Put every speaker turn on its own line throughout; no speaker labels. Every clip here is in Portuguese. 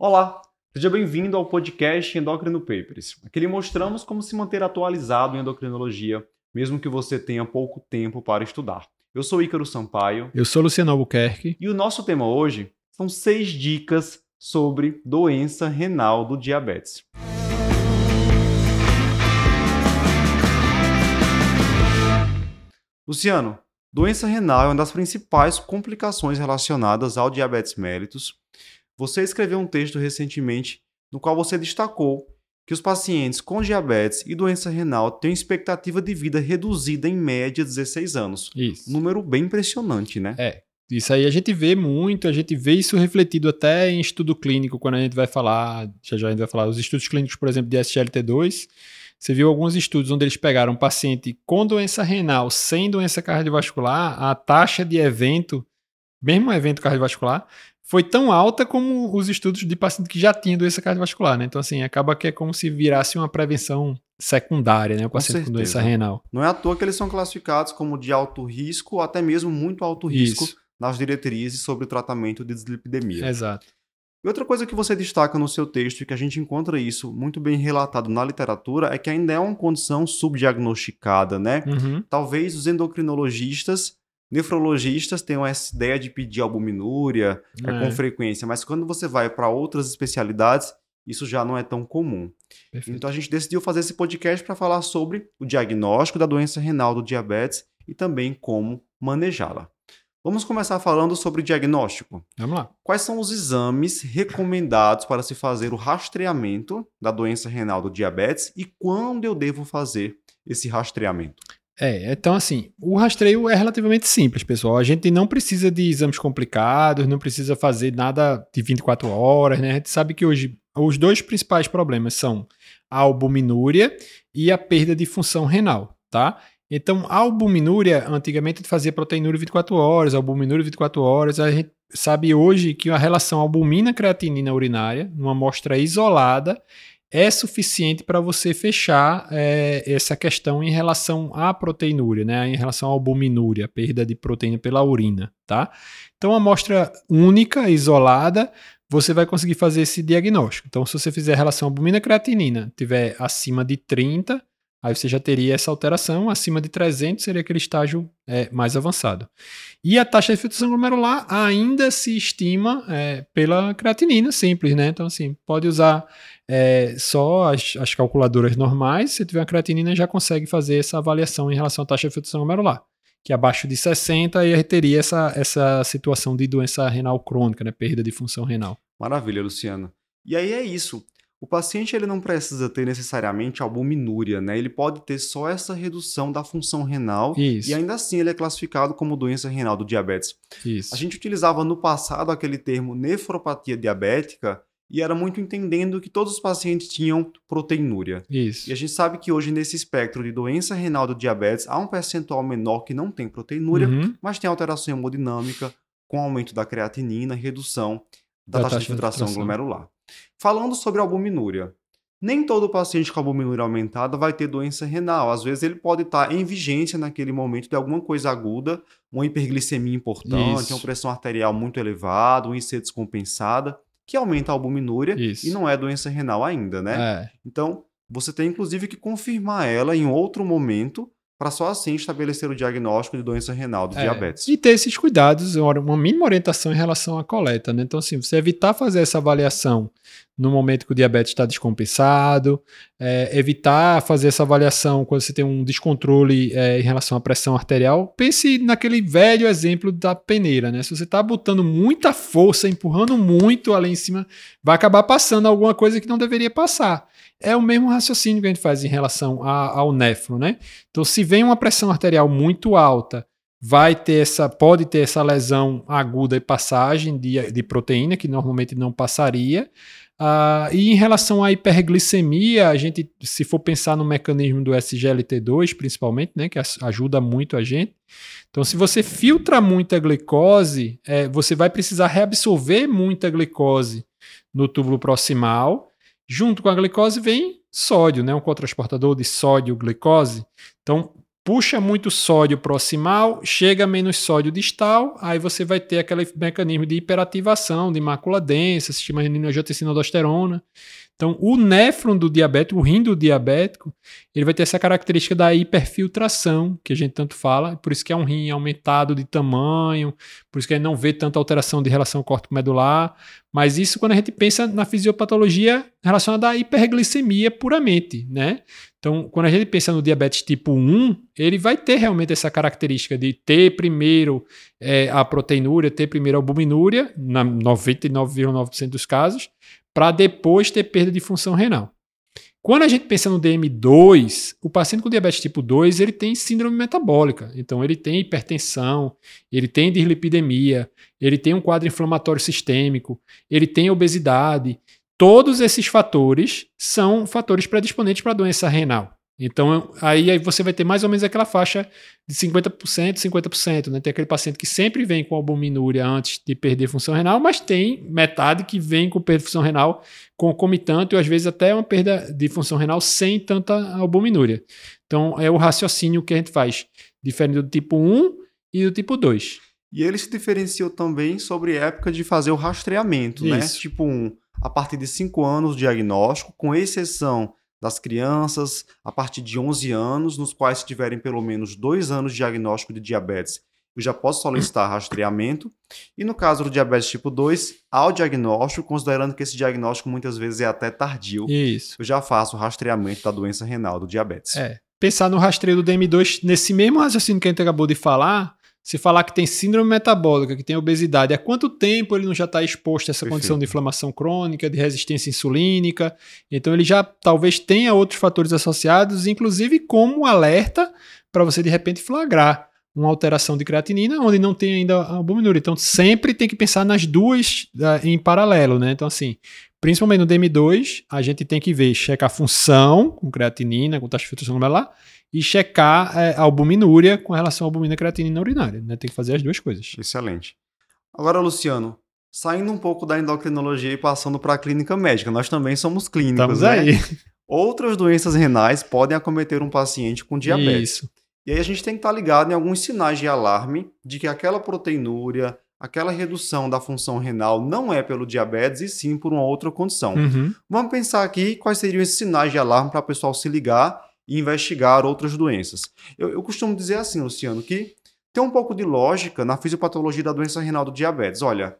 Olá, seja bem-vindo ao podcast Endocrino Papers. Aqui lhe mostramos como se manter atualizado em endocrinologia, mesmo que você tenha pouco tempo para estudar. Eu sou Ícaro Sampaio.
Eu sou Luciano Albuquerque.
E o nosso tema hoje são seis dicas sobre doença renal do diabetes. Luciano, doença renal é uma das principais complicações relacionadas ao diabetes mellitus. Você escreveu um texto recentemente no qual você destacou que os pacientes com diabetes e doença renal têm expectativa de vida reduzida em média 16 anos.
Isso.
número bem impressionante, né?
É. Isso aí a gente vê muito, a gente vê isso refletido até em estudo clínico, quando a gente vai falar, já já a gente vai falar, os estudos clínicos, por exemplo, de SGLT2, você viu alguns estudos onde eles pegaram um paciente com doença renal sem doença cardiovascular, a taxa de evento, mesmo evento cardiovascular, foi tão alta como os estudos de paciente que já tinha doença cardiovascular, né? Então, assim, acaba que é como se virasse uma prevenção secundária, né? O paciente com, com doença renal.
Não é à toa que eles são classificados como de alto risco ou até mesmo muito alto risco Isso. nas diretrizes sobre o tratamento de dislipidemia.
Exato.
E outra coisa que você destaca no seu texto e que a gente encontra isso muito bem relatado na literatura é que ainda é uma condição subdiagnosticada, né?
Uhum.
Talvez os endocrinologistas, nefrologistas tenham essa ideia de pedir albuminúria é. É, com frequência, mas quando você vai para outras especialidades, isso já não é tão comum. Perfeito. Então a gente decidiu fazer esse podcast para falar sobre o diagnóstico da doença renal do diabetes e também como manejá-la. Vamos começar falando sobre diagnóstico.
Vamos lá.
Quais são os exames recomendados para se fazer o rastreamento da doença renal do diabetes e quando eu devo fazer esse rastreamento?
É, então assim, o rastreio é relativamente simples, pessoal. A gente não precisa de exames complicados, não precisa fazer nada de 24 horas, né? A gente sabe que hoje os dois principais problemas são a albuminúria e a perda de função renal, tá? Então, a albuminúria, antigamente fazia proteinúria 24 horas, albuminúria 24 horas. A gente sabe hoje que a relação albumina-creatinina urinária, numa amostra isolada, é suficiente para você fechar é, essa questão em relação à proteinúria, né? em relação à albuminúria, perda de proteína pela urina. Tá? Então, a amostra única, isolada, você vai conseguir fazer esse diagnóstico. Então, se você fizer a relação albumina-creatinina, tiver acima de 30, Aí você já teria essa alteração, acima de 300 seria aquele estágio é, mais avançado. E a taxa de filtração glomerular ainda se estima é, pela creatinina simples, né? Então, assim, pode usar é, só as, as, calculadoras normais, se tiver a creatinina já consegue fazer essa avaliação em relação à taxa de filtração glomerular, que abaixo de 60 aí teria essa, essa situação de doença renal crônica, né? Perda de função renal.
Maravilha, Luciano. E aí é isso. O paciente ele não precisa ter necessariamente albuminúria, né? Ele pode ter só essa redução da função renal
Isso.
e ainda assim ele é classificado como doença renal do diabetes.
Isso.
A gente utilizava no passado aquele termo nefropatia diabética e era muito entendendo que todos os pacientes tinham proteinúria.
Isso.
E a gente sabe que hoje nesse espectro de doença renal do diabetes há um percentual menor que não tem proteinúria, uhum. mas tem alteração hemodinâmica com aumento da creatinina, redução da, da taxa, taxa, de filtração, de glomerular. Falando sobre albuminúria. Nem todo paciente com albuminúria aumentada vai ter doença renal. Às vezes ele pode estar em vigência naquele momento de alguma coisa aguda, uma hiperglicemia importante, Isso. uma pressão arterial muito elevada, uma IC descompensada, que aumenta a albuminúria
Isso.
e não é doença renal ainda, né?
É.
Então, você tem inclusive que confirmar ela em outro momento para só assim estabelecer o diagnóstico de doença renal do é, diabetes.
E ter esses cuidados, uma mínima orientação em relação à coleta. Né? Então, assim, você evitar fazer essa avaliação no momento que o diabetes está descompensado, é, evitar fazer essa avaliação quando você tem um descontrole é, em relação à pressão arterial. Pense naquele velho exemplo da peneira. Né? Se você está botando muita força, empurrando muito ali em cima, vai acabar passando alguma coisa que não deveria passar é o mesmo raciocínio que a gente faz em relação a, ao néfro, né? Então, se vem uma pressão arterial muito alta, vai ter essa, pode ter essa lesão aguda e passagem de, de proteína, que normalmente não passaria. Uh, e em relação à hiperglicemia, a gente, se for pensar no mecanismo do SGLT2, principalmente, né, que ajuda muito a gente. Então, se você filtra muita glicose, é, você vai precisar reabsorver muita glicose no túbulo proximal Junto com a glicose vem sódio, né? um cotransportador de sódio-glicose. Então, puxa muito sódio proximal, chega menos sódio distal, aí você vai ter aquele mecanismo de hiperativação, de mácula densa, sistema renina-angiotensina-aldosterona. Então, o néfron do diabético, o rim do diabético, ele vai ter essa característica da hiperfiltração, que a gente tanto fala, por isso que é um rim aumentado de tamanho, por isso que ele não vê tanta alteração de relação córtico-medular, mas isso quando a gente pensa na fisiopatologia relacionada à hiperglicemia puramente, né? Então, quando a gente pensa no diabetes tipo 1, ele vai ter realmente essa característica de ter primeiro é, a proteinúria, ter primeiro a albuminúria, na 99,9% dos casos, para depois ter perda de função renal. Quando a gente pensa no DM2, o paciente com diabetes tipo 2, ele tem síndrome metabólica. Então, ele tem hipertensão, ele tem dislipidemia, ele tem um quadro inflamatório sistêmico, ele tem obesidade. Todos esses fatores são fatores predisponentes para doença renal. Então, aí, aí você vai ter mais ou menos aquela faixa de 50%, 50%. Né? Tem aquele paciente que sempre vem com albuminúria antes de perder função renal, mas tem metade que vem com perda de função renal concomitante, ou às vezes até uma perda de função renal sem tanta albuminúria. Então, é o raciocínio que a gente faz, diferente do tipo 1 e do tipo 2.
E ele se diferenciou também sobre época de fazer o rastreamento, né? Isso. né? Tipo 1, a partir de 5 anos diagnóstico, com exceção das crianças a partir de 11 anos, nos quais tiverem pelo menos dois anos de diagnóstico de diabetes, eu já posso solicitar rastreamento. E no caso do diabetes tipo 2, ao diagnóstico, considerando que esse diagnóstico muitas vezes é até tardio,
Isso.
eu já faço o rastreamento da doença renal, do diabetes.
É. Pensar no rastreio do DM2 nesse mesmo raciocínio que a gente acabou de falar, se falar que tem síndrome metabólica, que tem obesidade, há quanto tempo ele não já está exposto a essa Perfeito. condição de inflamação crônica, de resistência insulínica? Então ele já talvez tenha outros fatores associados, inclusive como alerta para você de repente flagrar uma alteração de creatinina onde não tem ainda a albuminúria. Então sempre tem que pensar nas duas em paralelo, né? Então assim, principalmente no DM2, a gente tem que ver, checar a função com creatinina, com taxa de filtração glomerular e checar é, a albuminúria com relação à albumina creatinina urinária. Né? Tem que fazer as duas coisas.
Excelente. Agora, Luciano, saindo um pouco da endocrinologia e passando para a clínica médica, nós também somos clínicos,
Estamos né? aí.
Outras doenças renais podem acometer um paciente com diabetes. Isso. E aí a gente tem que estar ligado em alguns sinais de alarme de que aquela proteinúria, aquela redução da função renal não é pelo diabetes e sim por uma outra condição.
Uhum.
Vamos pensar aqui quais seriam esses sinais de alarme para o pessoal se ligar e investigar outras doenças. Eu, eu costumo dizer assim, Luciano, que tem um pouco de lógica na fisiopatologia da doença renal do diabetes. Olha,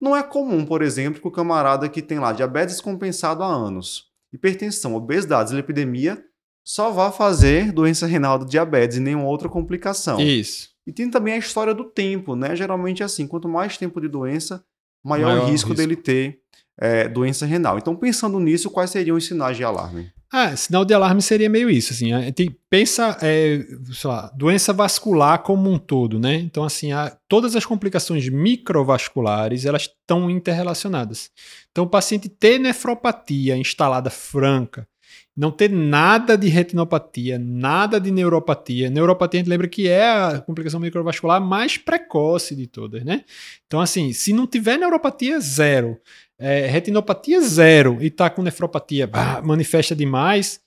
não é comum, por exemplo, que o camarada que tem lá diabetes compensado há anos, hipertensão, obesidade, epidemia, só vá fazer doença renal do diabetes e nenhuma outra complicação.
Isso.
E tem também a história do tempo, né? Geralmente é assim, quanto mais tempo de doença, maior, maior o risco, risco, dele ter é, doença renal. Então, pensando nisso, quais seriam os sinais de alarme?
Ah, sinal de alarme seria meio isso, assim, gente pensa, é, sei lá, doença vascular como um todo, né? Então, assim, todas as complicações microvasculares, elas estão interrelacionadas. Então, o paciente ter nefropatia instalada franca, não ter nada de retinopatia, nada de neuropatia. Neuropatia, a gente lembra que é a complicação microvascular mais precoce de todas, né? Então, assim, se não tiver neuropatia, zero é, retinopatia zero e está com nefropatia bah, manifesta demais,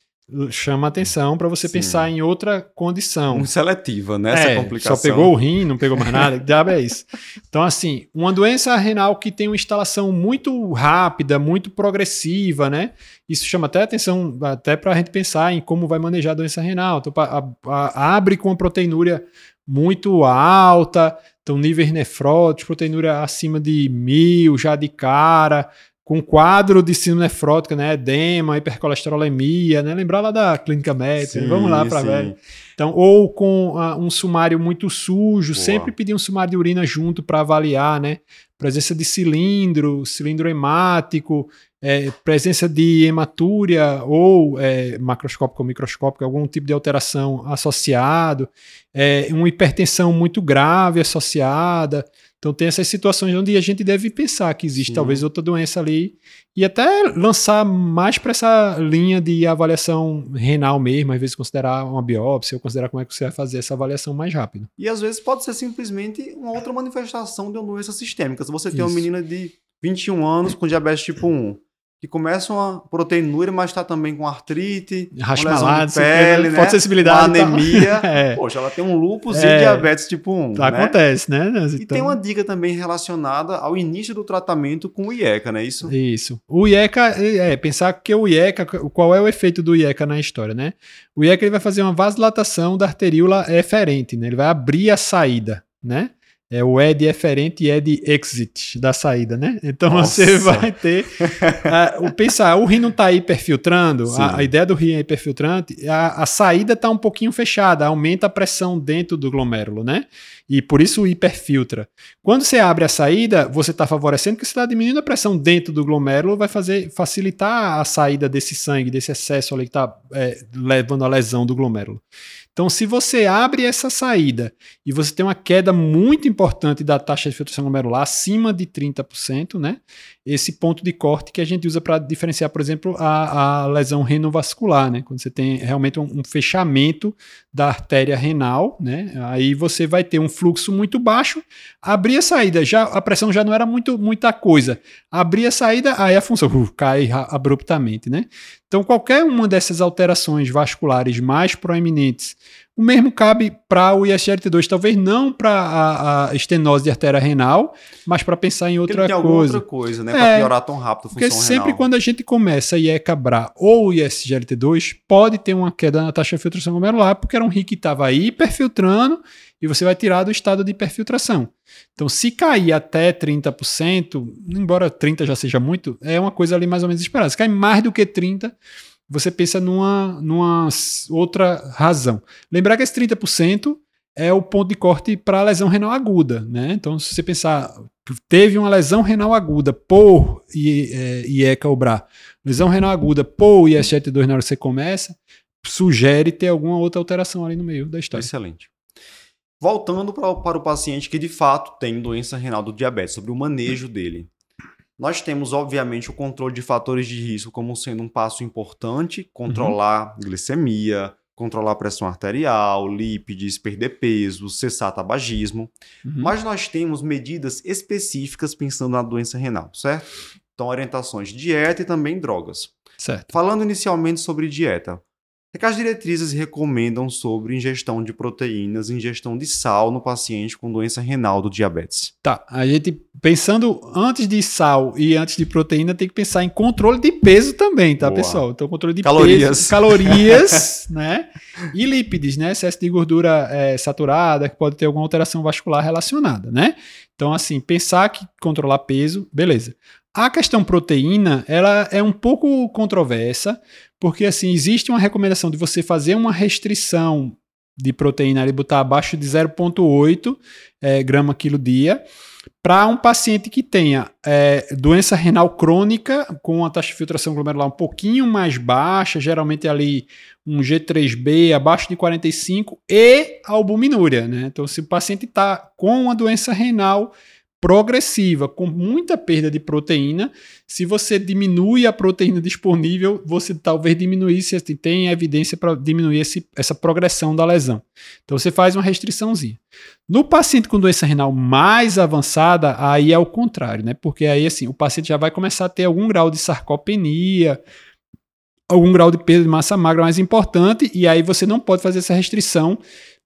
chama atenção para você Sim. pensar em outra condição.
Um seletiva, né? Essa
é, complicação. Só pegou o rim, não pegou mais nada, que diabo é isso? Então, assim, uma doença renal que tem uma instalação muito rápida, muito progressiva, né? Isso chama até atenção, até para a gente pensar em como vai manejar a doença renal. Então, a, a, abre com uma proteinúria muito alta, então, níveis nefróticos, proteinúria acima de mil já de cara, com quadro de síndrome nefrótica, né? Edema, hipercolesterolemia, né? Lembrar lá da clínica médica, sim, vamos lá para ver. Então, ou com uh, um sumário muito sujo, Boa. sempre pedir um sumário de urina junto para avaliar, né? Presença de cilindro, cilindro hemático, é, presença de hematúria ou é, macroscópica ou microscópica, algum tipo de alteração associado, é, uma hipertensão muito grave associada. Então tem essas situações onde a gente deve pensar que existe Sim. talvez outra doença ali e até lançar mais para essa linha de avaliação renal mesmo, às vezes considerar uma biópsia ou considerar como é que você vai fazer essa avaliação mais rápido.
E às vezes pode ser simplesmente uma outra manifestação de uma doença sistêmica. Se você tem Isso. uma menina de 21 anos com diabetes tipo 1, que começam a proteinúria, mas está também com artrite,
Rasmalado, pele, né?
sensibilidade, anemia. é. Poxa, ela tem um lúpus é. e diabetes tipo 1.
Né? Acontece, né?
Então... E tem uma dica também relacionada ao início do tratamento com o IECA, não é isso?
Isso. O IECA, é, pensar que o IECA, qual é o efeito do IECA na história, né? O IECA ele vai fazer uma vasodilatação da arteríola eferente, né? Ele vai abrir a saída, né? É o ed eferente e ed exit da saída, né? Então Nossa. você vai ter. Uh, o pensar, o rim não está hiperfiltrando, a, a, ideia do rim é hiperfiltrante, a, a saída está um pouquinho fechada, aumenta a pressão dentro do glomérulo, né? E por isso hiperfiltra. Quando você abre a saída, você está favorecendo que você está diminuindo a pressão dentro do glomérulo, vai fazer facilitar a saída desse sangue, desse excesso ali que está é, levando a lesão do glomérulo. Então, se você abre essa saída e você tem uma queda muito importante da taxa de filtração glomerular, acima de 30%, né? Esse ponto de corte que a gente usa para diferenciar, por exemplo, a, a, lesão renovascular, né? Quando você tem realmente um, um, fechamento da artéria renal, né? Aí você vai ter um fluxo muito baixo, abrir a saída, já a pressão já não era muito muita coisa. Abrir a saída, aí a função uh, cai abruptamente, né? Então, qualquer uma dessas alterações vasculares mais proeminentes, o mesmo cabe para o ISGLT2, talvez não para a, a, estenose de artéria renal, mas para pensar em outra
tem
coisa.
outra coisa, né? É, para piorar tão rápido a função
Porque sempre renal. quando a gente começa IECA-BRA ou ISGLT2, pode ter uma queda na taxa de filtração glomerular, porque era um rim que estava hiperfiltrando e você vai tirar do estado de hiperfiltração. Então, se cair até 30%, embora 30% já seja muito, é uma coisa ali mais ou menos esperada. Se cair mais do que 30%, você pensa numa, numa outra razão. Lembrar que esse 30% é o ponto de corte para a lesão renal aguda. Né? Então, se você pensar, teve uma lesão renal aguda por IECA ou BRA, lesão renal aguda por IS72 na hora que você começa, sugere ter alguma outra alteração ali no meio da história.
Excelente. Voltando para, para o paciente que de fato tem doença renal do diabetes, sobre o manejo dele. Nós temos, obviamente, o controle de fatores de risco como sendo um passo importante, controlar uhum. glicemia, controlar a pressão arterial, lípides, perder peso, cessar tabagismo. Uhum. Mas nós temos medidas específicas pensando na doença renal, certo? Então, orientações de dieta e também drogas.
Certo.
Falando inicialmente sobre dieta, é que as diretrizes recomendam sobre ingestão de proteínas, ingestão de sal no paciente com doença renal do diabetes.
Tá, a gente pensando antes de sal e antes de proteína, tem que pensar em controle de peso também, tá, Boa. pessoal? Então, controle de
calorias.
peso, calorias, né? E lípides, né? Excesso de gordura é, saturada, que pode ter alguma alteração vascular relacionada, né? Então, assim, pensar que controlar peso, beleza. A questão proteína, ela é um pouco controversa, porque assim, existe uma recomendação de você fazer uma restrição de proteína e botar abaixo de 0,8 é, grama quilo dia para um paciente que tenha é, doença renal crônica com a taxa de filtração glomerular um pouquinho mais baixa, geralmente ali um G3B abaixo de 45 e albuminúria, né? Então, se o paciente está com uma doença renal progressiva, com muita perda de proteína. Se você diminui a proteína disponível, você talvez diminuísse, tem evidência para diminuir esse, essa progressão da lesão. Então você faz uma restriçãozinha. No paciente com doença renal mais avançada, aí é o contrário, né? Porque aí assim, o paciente já vai começar a ter algum grau de sarcopenia, algum grau de perda de massa magra mais importante, e aí você não pode fazer essa restrição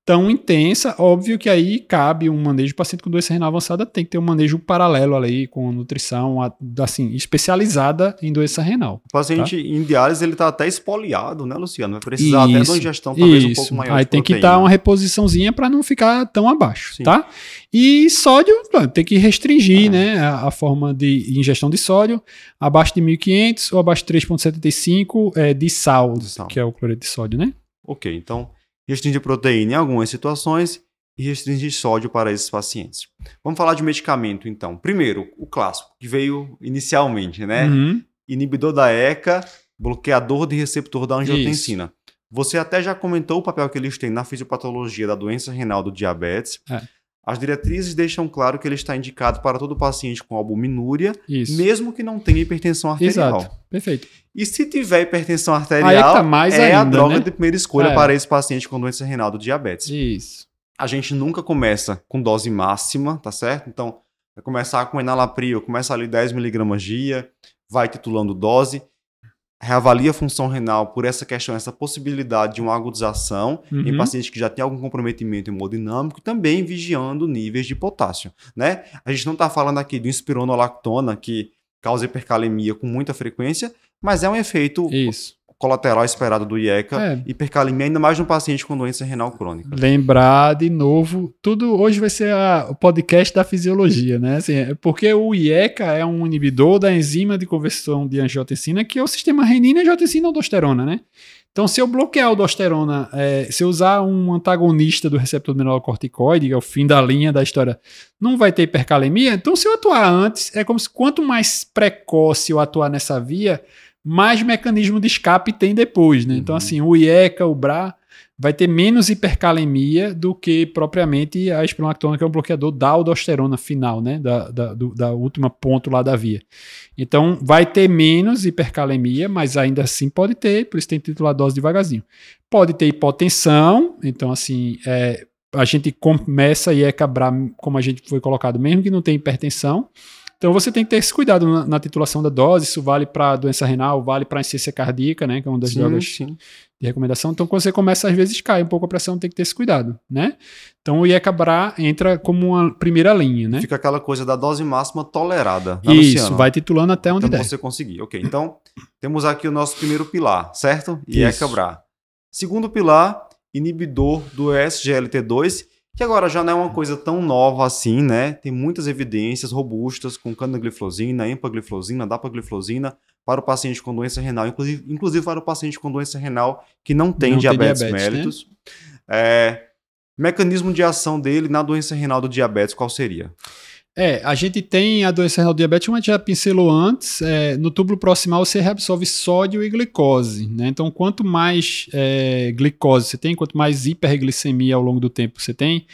tão intensa, óbvio que aí cabe um manejo de paciente com doença renal avançada, tem que ter um manejo paralelo ali com nutrição assim especializada em doença renal.
O paciente tá? em diálise ele está até espoliado, né, Luciano? Vai precisar isso, até de uma ingestão talvez isso. um pouco maior.
Aí tem que dar uma reposiçãozinha para não ficar tão abaixo, Sim. tá? E sódio, tem que restringir, ah. né, a, a, forma de ingestão de sódio abaixo de 1500 ou abaixo de 3.75 é, de sal, de sal, que é o cloreto de sódio, né?
Ok, então restringir proteína em algumas situações e restringir sódio para esses pacientes. Vamos falar de medicamento, então. Primeiro, o clássico, que veio inicialmente, né? Uhum. Inibidor da ECA, bloqueador de receptor da angiotensina. Isso. Você até já comentou o papel que eles têm na fisiopatologia da doença renal do diabetes. É. As diretrizes deixam claro que ele está indicado para todo paciente com albuminúria, Isso. mesmo que não tenha hipertensão arterial.
Exato. Perfeito.
E se tiver hipertensão arterial, é, tá mais é ainda, a droga né? de primeira escolha é. para esse paciente com doença renal do diabetes.
Isso.
A gente nunca começa com dose máxima, tá certo? Então, vai começar com enalapril, começa ali 10 miligramas dia, vai titulando dose, reavalia a função renal por essa questão, essa possibilidade de uma agudização uhum. em pacientes que já têm algum comprometimento hemodinâmico, também vigiando níveis de potássio, né? A gente não está falando aqui de espironolactona que causa hipercalemia com muita frequência, mas é um efeito
Isso
colateral esperado do IECA, é. hipercalemia, ainda mais no paciente com doença renal crônica.
Lembrar de novo, tudo hoje vai ser a, o podcast da fisiologia, né? Assim, é porque o IECA é um inibidor da enzima de conversão de angiotensina, que é o sistema renina, angiotensina e aldosterona, né? Então, se eu bloquear a aldosterona, é, se eu usar um antagonista do receptor mineralocorticoide, que é o fim da linha da história, não vai ter hipercalemia. Então, se eu atuar antes, é como se quanto mais precoce eu atuar nessa via, mais mecanismo de escape tem depois, né? Então, uhum. Assim, o IECA, o BRA, vai ter menos hipercalemia do que propriamente a espronolactona, que é um bloqueador da aldosterona final, né? Da, da, do, da última ponto lá da via. Então, vai ter menos hipercalemia, mas ainda assim pode ter, por isso tem titular dose devagarzinho. Pode ter hipotensão, então, assim, é, a gente começa IECA BRA, como a gente foi colocado, mesmo que não tenha hipertensão, então você tem que ter esse cuidado na, na titulação da dose, isso vale para doença renal, vale para insuficiência cardíaca, né, que é uma das sim, drogas sim. de recomendação. Então quando você começa, às vezes cai um pouco a pressão, tem que ter esse cuidado, né? Então o IECABRA entra como uma primeira linha, né?
Fica aquela coisa da dose máxima tolerada.
Né, isso, Luciano? vai titulando até onde
então,
der.
você conseguir. Ok, então temos aqui o nosso primeiro pilar, certo? IECABRA. Segundo pilar, inibidor do SGLT2 que agora já não é uma coisa tão nova assim, né? Tem muitas evidências robustas com canagliflozina, empagliflozina, dapagliflozina para o paciente com doença renal, inclusive, inclusive para o paciente com doença renal que não tem não diabetes, tem diabetes mellitus. Né? É, mecanismo de ação dele na doença renal do diabetes, qual seria?
É, a gente tem a doença renal diabetes, como a gente já pincelou antes, é, no túbulo proximal você reabsorve sódio e glicose, né? Então, quanto mais é, glicose você tem, quanto mais hiperglicemia ao longo do tempo você tem,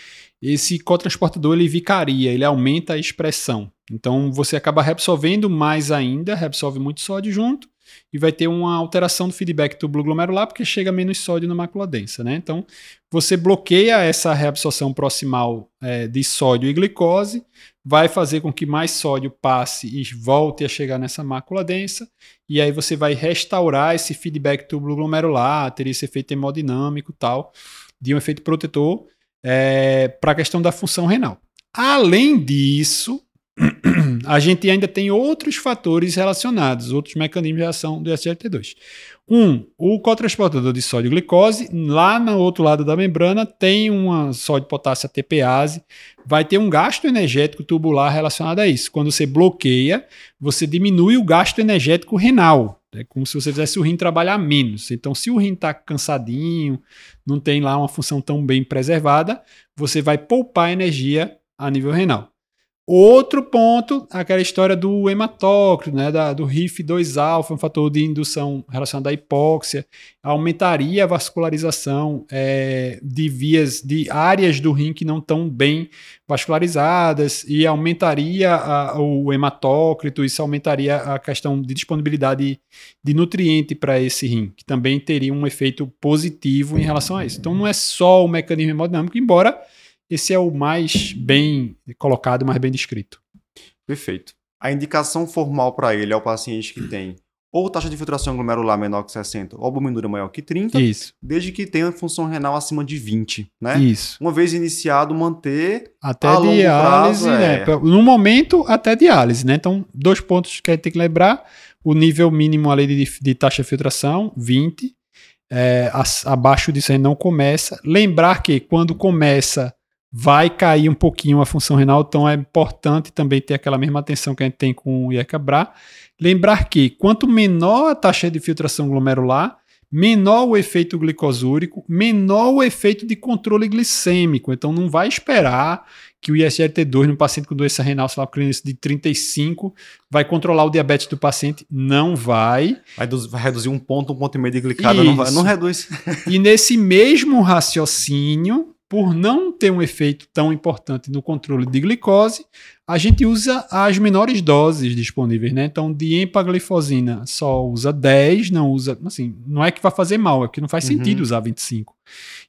esse cotransportador ele vicaria, ele aumenta a expressão. Então, você acaba reabsorvendo mais ainda, reabsorve muito sódio junto, e vai ter uma alteração do feedback túbulo glomerular porque chega menos sódio na mácula densa, né? Então, você bloqueia essa reabsorção proximal é, de sódio e glicose, vai fazer com que mais sódio passe e volte a chegar nessa mácula densa, e aí você vai restaurar esse feedback túbulo glomerular, ter esse efeito hemodinâmico tal, de um efeito protetor é, para a questão da função renal. Além disso, a gente ainda tem outros fatores relacionados, outros mecanismos de ação do SGLT2. Um, o cotransportador de sódio glicose, lá no outro lado da membrana, tem uma sódio potássio ATPase, vai ter um gasto energético tubular relacionado a isso. Quando você bloqueia, você diminui o gasto energético renal. É como se você fizesse o rim trabalhar menos. Então, se o rim está cansadinho, não tem lá uma função tão bem preservada, você vai poupar energia a nível renal. Outro ponto, aquela história do hematócrito, né, da, do RIF2-alfa, um fator de indução relacionado à hipóxia, aumentaria a vascularização é, de vias, de áreas do rim que não estão bem vascularizadas e aumentaria a, o hematócrito, isso aumentaria a questão de disponibilidade de nutriente para esse rim, que também teria um efeito positivo em relação a isso. Então não é só o mecanismo hemodinâmico, embora esse é o mais bem colocado, mais bem descrito.
Perfeito. A indicação formal para ele é o paciente que tem ou taxa de filtração glomerular menor que 60 ou albuminúria maior que 30,
Isso.
desde que tenha função renal acima de 20, né?
Isso.
Uma vez iniciado, manter
até diálise, prazo, né? É... No momento, até diálise, né? Então, dois pontos que a gente tem que lembrar, o nível mínimo ali de, de taxa de filtração, 20, é, abaixo disso aí não começa. Lembrar que quando começa vai cair um pouquinho a função renal, então é importante também ter aquela mesma atenção que a gente tem com o IECABRA. Lembrar que quanto menor a taxa de filtração glomerular, menor o efeito glicosúrico, menor o efeito de controle glicêmico. Então não vai esperar que o ISGLT2 no paciente com doença renal, sei lá, de 35, vai controlar o diabetes do paciente. Não vai.
Vai, vai reduzir um ponto, um ponto e meio de glicada, não, vai, não reduz.
e nesse mesmo raciocínio, por não ter um efeito tão importante no controle de glicose, a gente usa as menores doses disponíveis, né? Então, de empaglifosina só usa 10, não usa, assim, não é que vai fazer mal, é que não faz uhum. sentido usar 25.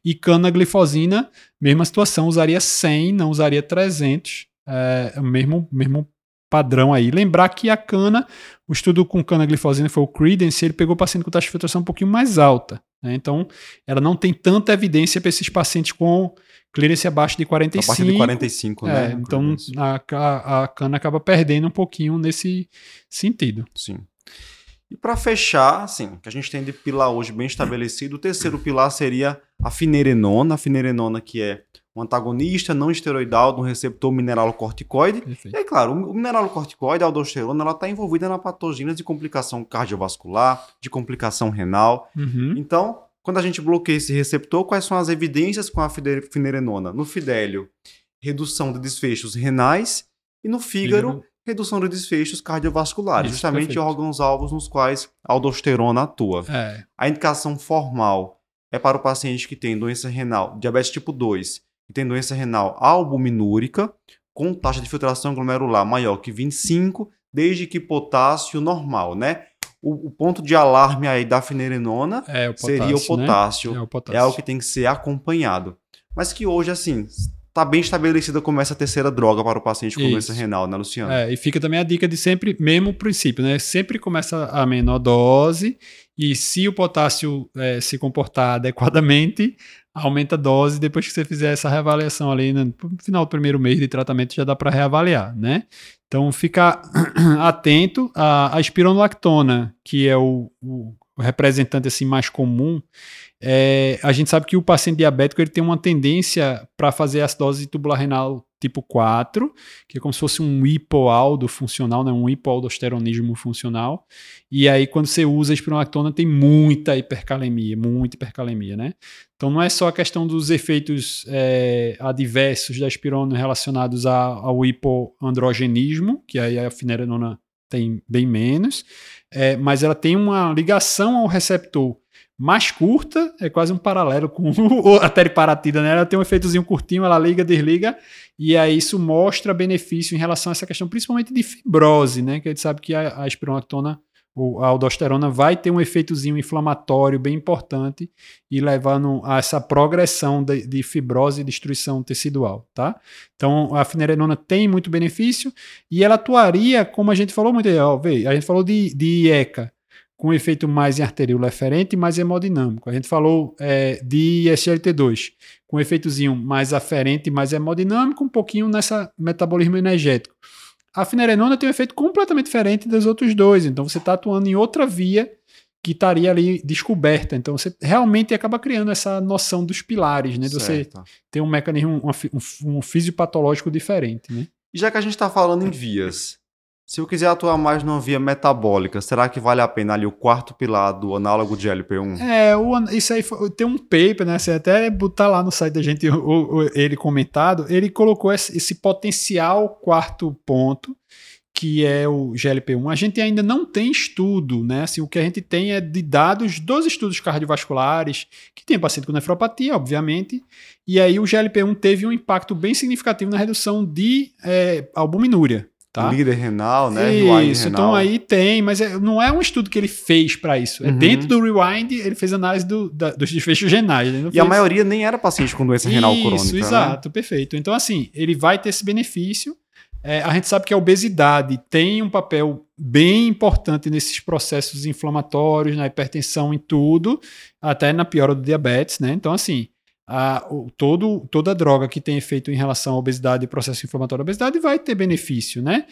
E canaglifosina, mesma situação, usaria 100, não usaria 300, é o mesmo, mesmo padrão aí. Lembrar que a cana, o estudo com cana glifosina foi o Credence, ele pegou paciente com taxa de filtração um pouquinho mais alta. Né? Então, ela não tem tanta evidência para esses pacientes com clearance abaixo de 45. Abaixo
de 45,
é,
né?
Então, a, a, a cana acaba perdendo um pouquinho nesse sentido.
Sim. E para fechar, assim, que a gente tem de pilar hoje bem estabelecido, o terceiro pilar seria a finerenona, a finerenona que é um antagonista não esteroidal do receptor mineralocorticoide. Perfeito. E aí, claro, o mineralocorticoide, a aldosterona, ela está envolvida na patogênese de complicação cardiovascular, de complicação renal. Uhum. Então, quando a gente bloqueia esse receptor, quais são as evidências com a finerenona? No fidélio, redução de desfechos renais e no fígado, fígado redução de desfechos cardiovasculares, Isso, justamente órgãos-alvos nos quais a aldosterona atua. É. A indicação formal é para o paciente que tem doença renal, diabetes tipo 2, que tem doença renal albuminúrica, com taxa de filtração glomerular maior que 25, desde que potássio normal, né? O, o ponto de alarme aí da finerenona é, o potássio, seria o potássio. Né? É, o potássio. É algo que tem que ser acompanhado. Mas que hoje, assim, tá bem estabelecida como essa terceira droga para o paciente com doença renal, né, Luciano?
É, e fica também a dica de sempre, mesmo princípio, né? Sempre começa a menor dose e se o potássio é, se comportar adequadamente, aumenta a dose depois que você fizer essa reavaliação ali no final do primeiro mês de tratamento já dá para reavaliar, né? Então fica atento à, à espironolactona, que é o, o representante assim mais comum é, a gente sabe que o paciente diabético ele tem uma tendência para fazer acidose tubular renal tipo 4, que é como se fosse um hipoaldo funcional, né, um hipoaldosteronismo funcional. E aí, quando você usa a tem muita hipercalemia, muita hipercalemia, né? Então, não é só a questão dos efeitos é, adversos da espirona relacionados a, ao hipoandrogenismo, que aí a finerenona tem bem menos, é, mas ela tem uma ligação ao receptor mais curta, é quase um paralelo com a teriparatida, né? Ela tem um efeitozinho curtinho, ela liga, desliga, e aí isso mostra benefício em relação a essa questão, principalmente de fibrose, né? Que a gente sabe que a, a a aldosterona, vai ter um efeitozinho inflamatório bem importante e levando a essa progressão de, de fibrose e destruição tecidual, tá? Então, a finerenona tem muito benefício e ela atuaria, como a gente falou muito, ó, vê, a gente falou de, de IECA, com efeito mais em arteríola eferente e mais hemodinâmico. A gente falou é, de SLT2, com efeitozinho mais aferente e mais hemodinâmico, um pouquinho nessa metabolismo energético. A finerenona tem um efeito completamente diferente dos outros dois, então você está atuando em outra via que estaria ali descoberta. Então você realmente acaba criando essa noção dos pilares, né? De você ter um mecanismo, um, um fisiopatológico diferente, né?
E já que a gente está falando em vias, se eu quiser atuar mais numa via metabólica, será que vale a pena ali o quarto pilar do análogo de LP1?
É, o, isso aí foi, tem um paper, né? Você até botar lá no site da gente o, o, ele comentado, ele colocou esse, esse, potencial quarto ponto, que é o GLP1. A gente ainda não tem estudo, né? Assim, o que a gente tem é de dados dos estudos cardiovasculares, que tem paciente com nefropatia, obviamente, e aí o GLP1 teve um impacto bem significativo na redução de é, albuminúria. Tá?
Líder renal, né?
Isso, então renal. então aí tem, mas é, não é um estudo que ele fez para isso. É uhum. dentro do Rewind, ele fez análise do, da, dos desfechos renais. e
fez... a maioria nem era paciente com doença renal isso, crônica. Isso,
né? exato, né? perfeito. Então, assim, ele vai ter esse benefício. É, a gente sabe que a obesidade tem um papel bem importante nesses processos inflamatórios, na hipertensão, em tudo, até na piora do diabetes, né? Então, assim, a, o, todo, toda droga que tem efeito em relação à obesidade e processo inflamatório da obesidade vai ter benefício, né?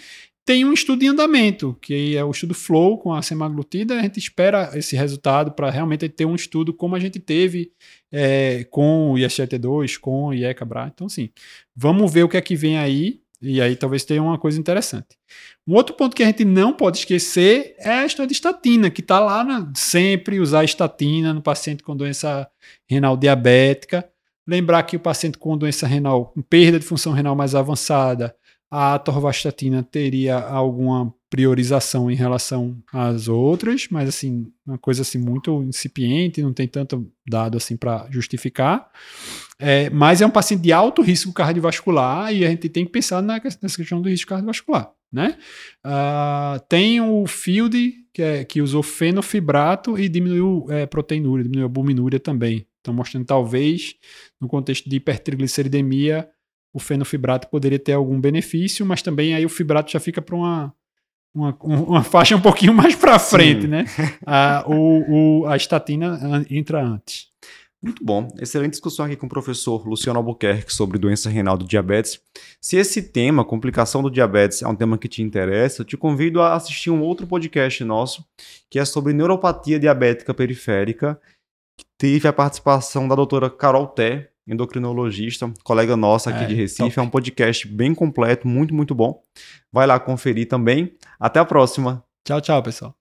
Tem um estudo em andamento, que é o estudo Flow com a semaglutida. A gente espera esse resultado para realmente ter um estudo como a gente teve é, com o ISGT2, com o IECABRA. Então, assim, vamos ver o que é que vem aí. E aí talvez tenha uma coisa interessante. Um outro ponto que a gente não pode esquecer é a história de estatina, que está lá na, sempre usar estatina no paciente com doença renal diabética. Lembrar que o paciente com doença renal, com perda de função renal mais avançada, a atorvastatina teria alguma priorização em relação às outras, mas assim, uma coisa assim muito incipiente, não tem tanto dado assim para justificar. É, mas é um paciente de alto risco cardiovascular e a gente tem que pensar na, nessa questão do risco cardiovascular. Né? Uh, tem o Field, que, é, que usou fenofibrato e diminuiu é, proteinúria, diminuiu albuminúria também. Então, mostrando talvez, no contexto de hipertrigliceridemia, o fenofibrato poderia ter algum benefício, mas também aí o fibrato já fica para uma, uma, uma, faixa um pouquinho mais para frente, Sim. né? A, o, o, a estatina entra antes.
Muito bom. Excelente discussão aqui com o professor Luciano Albuquerque sobre doença renal do diabetes. Se esse tema, complicação do diabetes, é um tema que te interessa, eu te convido a assistir um outro podcast nosso, que é sobre neuropatia diabética periférica, que teve a participação da doutora Carol Té, endocrinologista, colega nossa aqui é, de Recife. Top. É um podcast bem completo, muito, muito bom. Vai lá conferir também. Até a próxima.
Tchau, tchau, pessoal.